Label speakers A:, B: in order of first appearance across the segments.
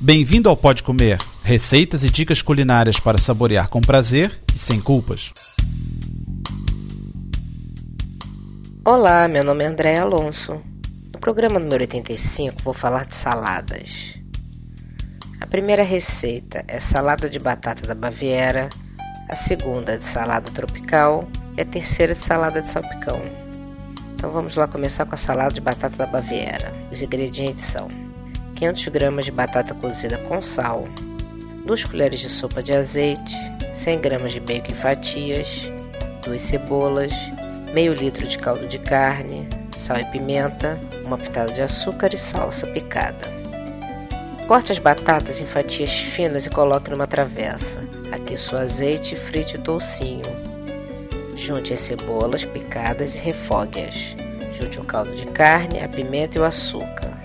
A: Bem-vindo ao Pode Comer, receitas e dicas culinárias para saborear com prazer e sem culpas.
B: Olá, meu nome é André Alonso. No programa número 85 vou falar de saladas. A primeira receita é salada de batata da Baviera, a segunda é de salada tropical e a terceira de salada de salpicão. Então vamos lá começar com a salada de batata da Baviera. Os ingredientes são 500 gramas de batata cozida com sal, 2 colheres de sopa de azeite, 100 gramas de bacon em fatias, 2 cebolas, meio litro de caldo de carne, sal e pimenta, uma pitada de açúcar e salsa picada. Corte as batatas em fatias finas e coloque numa travessa. Aqueça o azeite e frite o toucinho. Junte as cebolas picadas e refogue-as. Junte o caldo de carne, a pimenta e o açúcar.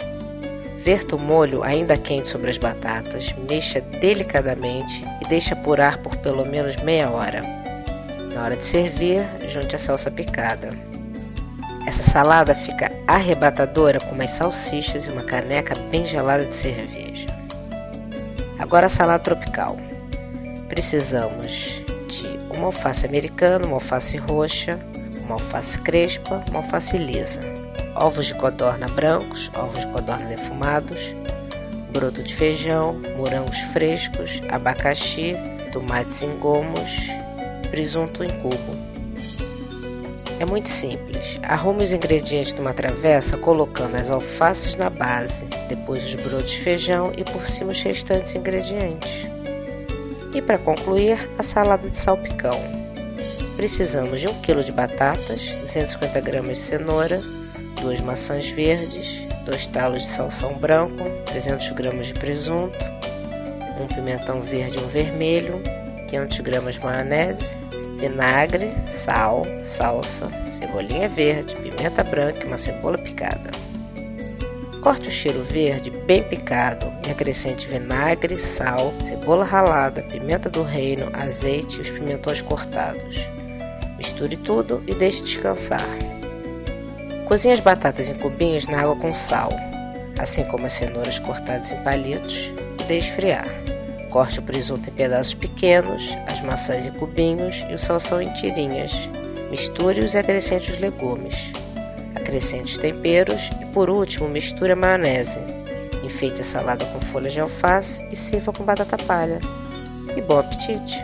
B: Verta o molho ainda quente sobre as batatas, mexa delicadamente e deixe apurar por pelo menos meia hora. Na hora de servir, junte a salsa picada. Essa salada fica arrebatadora com umas salsichas e uma caneca bem gelada de cerveja. Agora a salada tropical. Precisamos de uma alface americana, uma alface roxa, uma alface crespa, uma alface lisa ovos de codorna brancos, ovos de codorna defumados, broto de feijão, morangos frescos, abacaxi, tomates em gomos, presunto em cubo. É muito simples. Arrume os ingredientes numa travessa colocando as alfaces na base, depois os brotos de feijão e por cima os restantes ingredientes. E para concluir, a salada de salpicão. Precisamos de 1 kg de batatas, 250 gramas de cenoura, duas maçãs verdes, dois talos de salsão branco, 300 gramas de presunto, um pimentão verde e um vermelho, 500 gramas de maionese, vinagre, sal, salsa, cebolinha verde, pimenta branca e uma cebola picada. Corte o cheiro verde bem picado e acrescente vinagre, sal, cebola ralada, pimenta do reino, azeite e os pimentões cortados. Misture tudo e deixe descansar. Cozinhe as batatas em cubinhos na água com sal, assim como as cenouras cortadas em palitos, e deixe esfriar. Corte o presunto em pedaços pequenos, as maçãs em cubinhos e o salsão em tirinhas. Misture-os e acrescente os legumes. Acrescente os temperos e, por último, misture a maionese. Enfeite a salada com folhas de alface e sirva com batata palha. E bom apetite!